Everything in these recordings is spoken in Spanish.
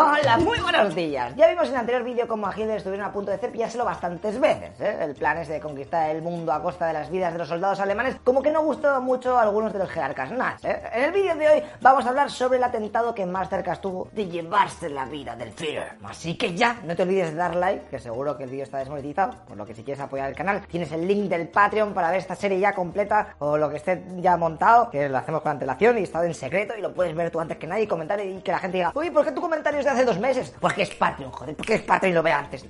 Hola, muy buenos días. Ya vimos en el anterior vídeo cómo a Hitler estuvieron a punto de cepillárselo bastantes veces. ¿eh? El plan ese de conquistar el mundo a costa de las vidas de los soldados alemanes, como que no gustó mucho a algunos de los jerarcas nazis. ¿eh? En el vídeo de hoy vamos a hablar sobre el atentado que más cerca estuvo de llevarse la vida del Führer. Así que ya, no te olvides de dar like, que seguro que el vídeo está desmonetizado, por lo que si quieres apoyar el canal, tienes el link del Patreon para ver esta serie ya completa o lo que esté ya montado, que lo hacemos con antelación y estado en secreto y lo puedes ver tú antes que nadie y comentar y que la gente diga, uy, ¿por qué tu comentario es hace dos meses? Pues que es Patreon, joder, porque es Patreon lo ve antes.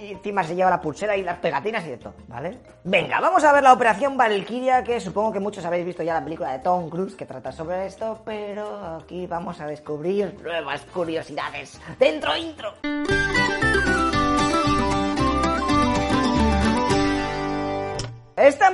Y encima se lleva la pulsera y las pegatinas y de todo, ¿vale? Venga, vamos a ver la operación Valkyria, que supongo que muchos habéis visto ya la película de Tom Cruise que trata sobre esto, pero aquí vamos a descubrir nuevas curiosidades. ¡Dentro intro!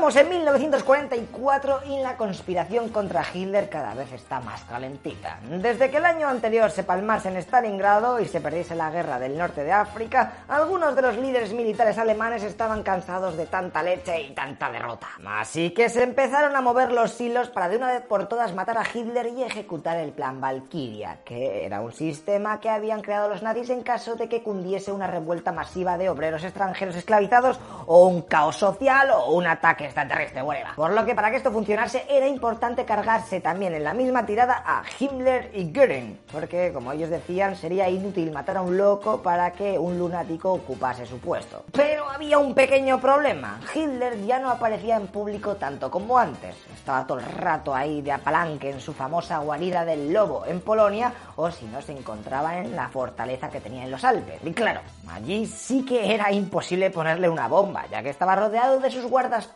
Estamos en 1944 y la conspiración contra Hitler cada vez está más calentita. Desde que el año anterior se palmase en Stalingrado y se perdiese la guerra del norte de África, algunos de los líderes militares alemanes estaban cansados de tanta leche y tanta derrota. Así que se empezaron a mover los hilos para de una vez por todas matar a Hitler y ejecutar el plan Valkyria, que era un sistema que habían creado los nazis en caso de que cundiese una revuelta masiva de obreros extranjeros esclavizados o un caos social o una ataque extraterrestre, huelga. Por lo que para que esto funcionase era importante cargarse también en la misma tirada a Himmler y Göring, porque como ellos decían sería inútil matar a un loco para que un lunático ocupase su puesto. Pero había un pequeño problema, Hitler ya no aparecía en público tanto como antes, estaba todo el rato ahí de apalanque en su famosa guarida del lobo en Polonia o si no se encontraba en la fortaleza que tenía en los Alpes. Y claro, allí sí que era imposible ponerle una bomba, ya que estaba rodeado de sus guardas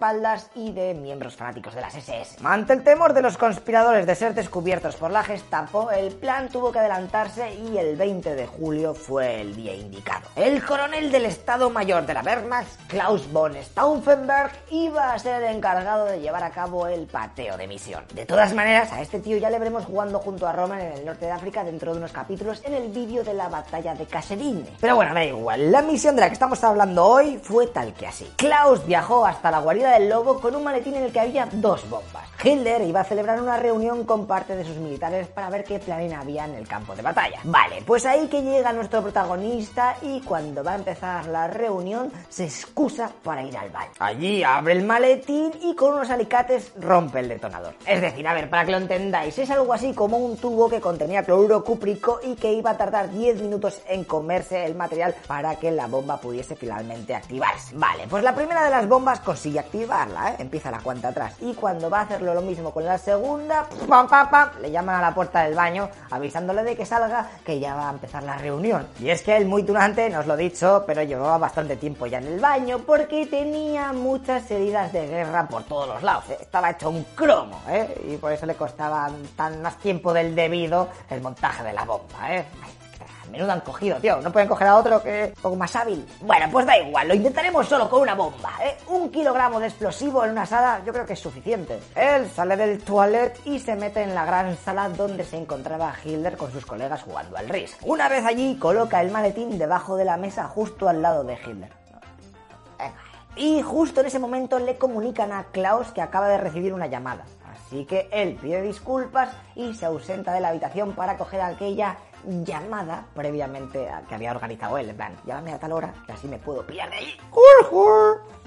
y de miembros fanáticos de las SS. Ante el temor de los conspiradores de ser descubiertos por la Gestapo, el plan tuvo que adelantarse y el 20 de julio fue el día indicado. El coronel del Estado Mayor de la Wehrmacht, Klaus von Stauffenberg, iba a ser el encargado de llevar a cabo el pateo de misión. De todas maneras, a este tío ya le veremos jugando junto a Roman en el norte de África dentro de unos capítulos en el vídeo de la batalla de Kasserine. Pero bueno, da igual, la misión de la que estamos hablando hoy fue tal que así. Klaus viajó hasta la guarida del lobo con un maletín en el que había dos bombas. Hitler iba a celebrar una reunión con parte de sus militares para ver qué planes había en el campo de batalla. Vale, pues ahí que llega nuestro protagonista y cuando va a empezar la reunión se excusa para ir al baño. Allí abre el maletín y con unos alicates rompe el detonador. Es decir, a ver, para que lo entendáis, es algo así como un tubo que contenía cloruro cúprico y que iba a tardar 10 minutos en comerse el material para que la bomba pudiese finalmente activarse. Vale, pues la primera de las bombas consigue ¿eh? empieza la cuenta atrás. Y cuando va a hacerlo lo mismo con la segunda, pam, pam, pam, le llaman a la puerta del baño avisándole de que salga, que ya va a empezar la reunión. Y es que él muy tunante, no os lo he dicho, pero llevaba bastante tiempo ya en el baño porque tenía muchas heridas de guerra por todos los lados. ¿eh? Estaba hecho un cromo, ¿eh? y por eso le costaba tan más tiempo del debido el montaje de la bomba. ¿eh? Menudo han cogido, tío. No pueden coger a otro que es un poco más hábil. Bueno, pues da igual. Lo intentaremos solo con una bomba, ¿eh? Un kilogramo de explosivo en una sala yo creo que es suficiente. Él sale del toilet y se mete en la gran sala donde se encontraba Hitler con sus colegas jugando al RIS. Una vez allí, coloca el maletín debajo de la mesa justo al lado de Hitler. Y justo en ese momento le comunican a Klaus que acaba de recibir una llamada. Así que él pide disculpas y se ausenta de la habitación para coger aquella llamada previamente a que había organizado él. En plan, llámame a tal hora que así me puedo pillar de ahí.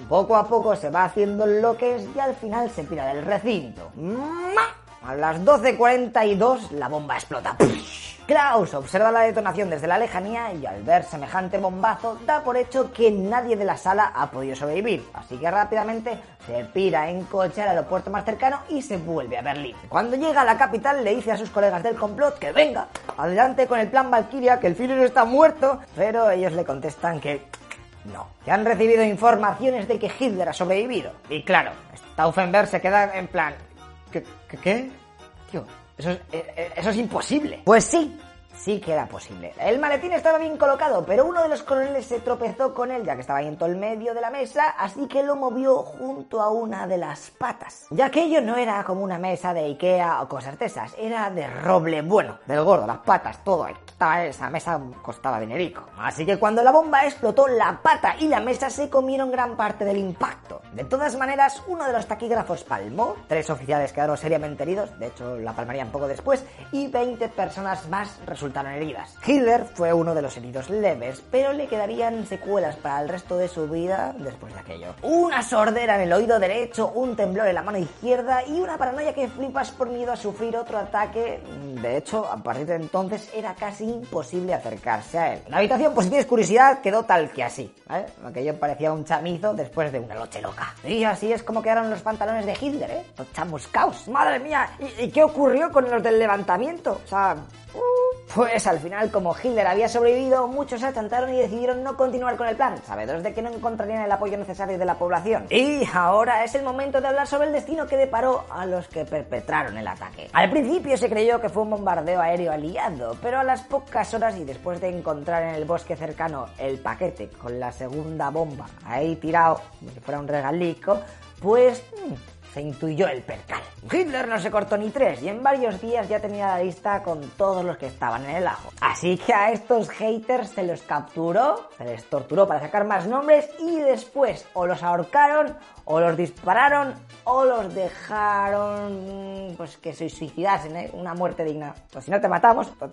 Poco a poco se va haciendo lo que es y al final se pira del recinto. A las 12.42 la bomba explota. Klaus observa la detonación desde la lejanía y al ver semejante bombazo da por hecho que nadie de la sala ha podido sobrevivir, así que rápidamente se pira en coche al aeropuerto más cercano y se vuelve a Berlín. Cuando llega a la capital le dice a sus colegas del complot que venga, adelante con el plan Valkyria, que el Führer está muerto, pero ellos le contestan que no, que han recibido informaciones de que Hitler ha sobrevivido. Y claro, Stauffenberg se queda en plan, ¿qué? ¿Qué? qué? Eso es, eso es imposible. Pues sí, sí que era posible. El maletín estaba bien colocado, pero uno de los coroneles se tropezó con él, ya que estaba ahí en todo el medio de la mesa, así que lo movió junto a una de las patas. Ya que ello no era como una mesa de Ikea o cosas de esas, era de roble bueno, del gordo, las patas, todo. Estaba esa mesa costaba dinerico. Así que cuando la bomba explotó, la pata y la mesa se comieron gran parte del impacto. De todas maneras, uno de los taquígrafos palmó, tres oficiales quedaron seriamente heridos, de hecho la palmarían poco después, y 20 personas más resultaron resultaron heridas. Hitler fue uno de los heridos leves, pero le quedarían secuelas para el resto de su vida después de aquello. Una sordera en el oído derecho, un temblor en la mano izquierda y una paranoia que flipas por miedo a sufrir otro ataque. De hecho, a partir de entonces era casi imposible acercarse a él. La habitación, por si tienes curiosidad, quedó tal que así. Aquello parecía un chamizo después de una noche loca. Y así es como quedaron los pantalones de Hitler, ¿eh? Los chamuscaos. Madre mía, ¿y, qué ocurrió con los del levantamiento? O sea, pues al final, como Hitler había sobrevivido, muchos se atantaron y decidieron no continuar con el plan, sabedores de que no encontrarían el apoyo necesario de la población. Y ahora es el momento de hablar sobre el destino que deparó a los que perpetraron el ataque. Al principio se creyó que fue un bombardeo aéreo aliado, pero a las pocas horas y después de encontrar en el bosque cercano el paquete con la segunda bomba ahí tirado, como si fuera un regalico, pues... Hmm, se intuyó el percal. Hitler no se cortó ni tres y en varios días ya tenía la lista con todos los que estaban en el ajo. Así que a estos haters se los capturó, se les torturó para sacar más nombres y después o los ahorcaron o los dispararon o los dejaron pues que se suicidasen, ¿eh? una muerte digna. Pues si no te matamos, pues,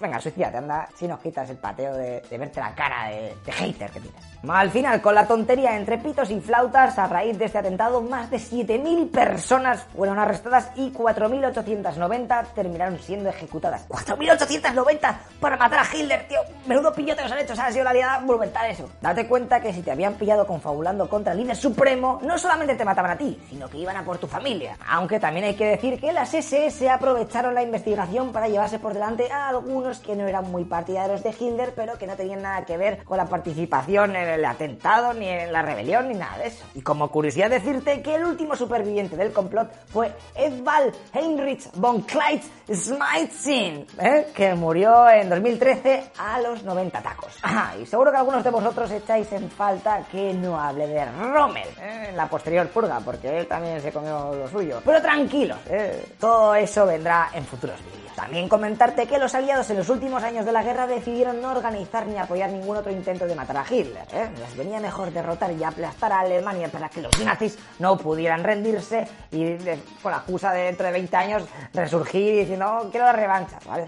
venga, suicídate, anda, si no quitas el pateo de, verte la cara de, de hater que tienes. Al final, con la tontería entre pitos y flautas, a raíz de este atentado, más de 7.000 personas fueron arrestadas y 4.890 terminaron siendo ejecutadas. ¡4.890 para matar a Hitler, tío! Menudo pillote os han hecho, o sea, ha sido la liada monumental eso. Date cuenta que si te habían pillado confabulando contra el líder supremo, no solamente te mataban a ti, sino que iban a por tu familia. Aunque también hay que decir que las SS aprovecharon la investigación para llevarse por delante a algunos que no eran muy partidarios de Hitler, pero que no tenían nada que ver con la participación en el atentado, ni en la rebelión, ni nada de eso. Y como curiosidad decirte que el último superviviente del complot fue Edvald Heinrich von Kleitz Schmeitzin, ¿eh? que murió en 2013 a los 90 tacos. Ah, y seguro que algunos de vosotros echáis en falta que no hable de Rommel ¿eh? en la posterior purga, porque él también se comió lo suyo. Pero tranquilo, ¿eh? todo eso vendrá en futuros vídeos. También comentarte que los aliados en los últimos años de la guerra decidieron no organizar ni apoyar ningún otro intento de matar a Hitler. ¿eh? Les venía mejor derrotar y aplastar a Alemania para que los nazis no pudieran rendirse y con la excusa de dentro de 20 años resurgir diciendo quiero la revancha, ¿vale?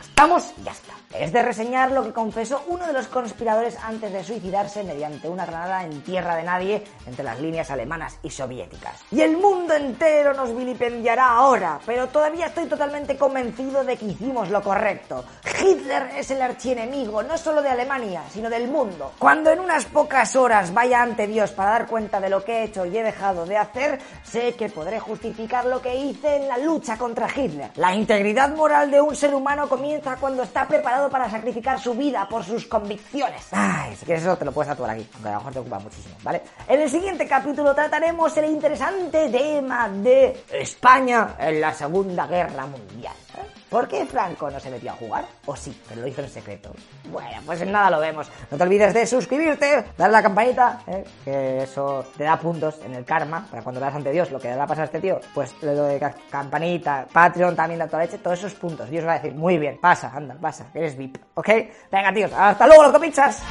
Estamos y ya está. Es de reseñar lo que confesó uno de los conspiradores antes de suicidarse mediante una granada en tierra de nadie entre las líneas alemanas y soviéticas. Y el mundo entero nos vilipendiará ahora, pero todavía estoy totalmente convencido de que hicimos lo correcto. Hitler es el archienemigo no solo de Alemania, sino del mundo. Cuando en unas pocas horas vaya ante Dios para dar cuenta de lo que he hecho y he dejado de hacer, sé que podré justificar lo que hice en la lucha contra Hitler. La integridad moral de un ser humano comienza cuando está preparado para sacrificar su vida por sus convicciones. Ay, si quieres eso te lo puedes tatuar aquí, aunque a lo mejor te ocupa muchísimo, ¿vale? En el siguiente capítulo trataremos el interesante tema de España en la Segunda Guerra Mundial. ¿eh? ¿Por qué Franco no se metió a jugar? O sí, pero lo hizo en secreto. Bueno, pues en nada lo vemos. No te olvides de suscribirte, darle a la campanita, ¿eh? que eso te da puntos en el karma, para cuando veas ante Dios lo que le va a pasar a este tío. Pues lo de campanita, Patreon también da toda leche, todos esos puntos. Dios va a decir, muy bien, pasa, anda, pasa, eres VIP, ¿ok? Venga, tíos, hasta luego, los copichas.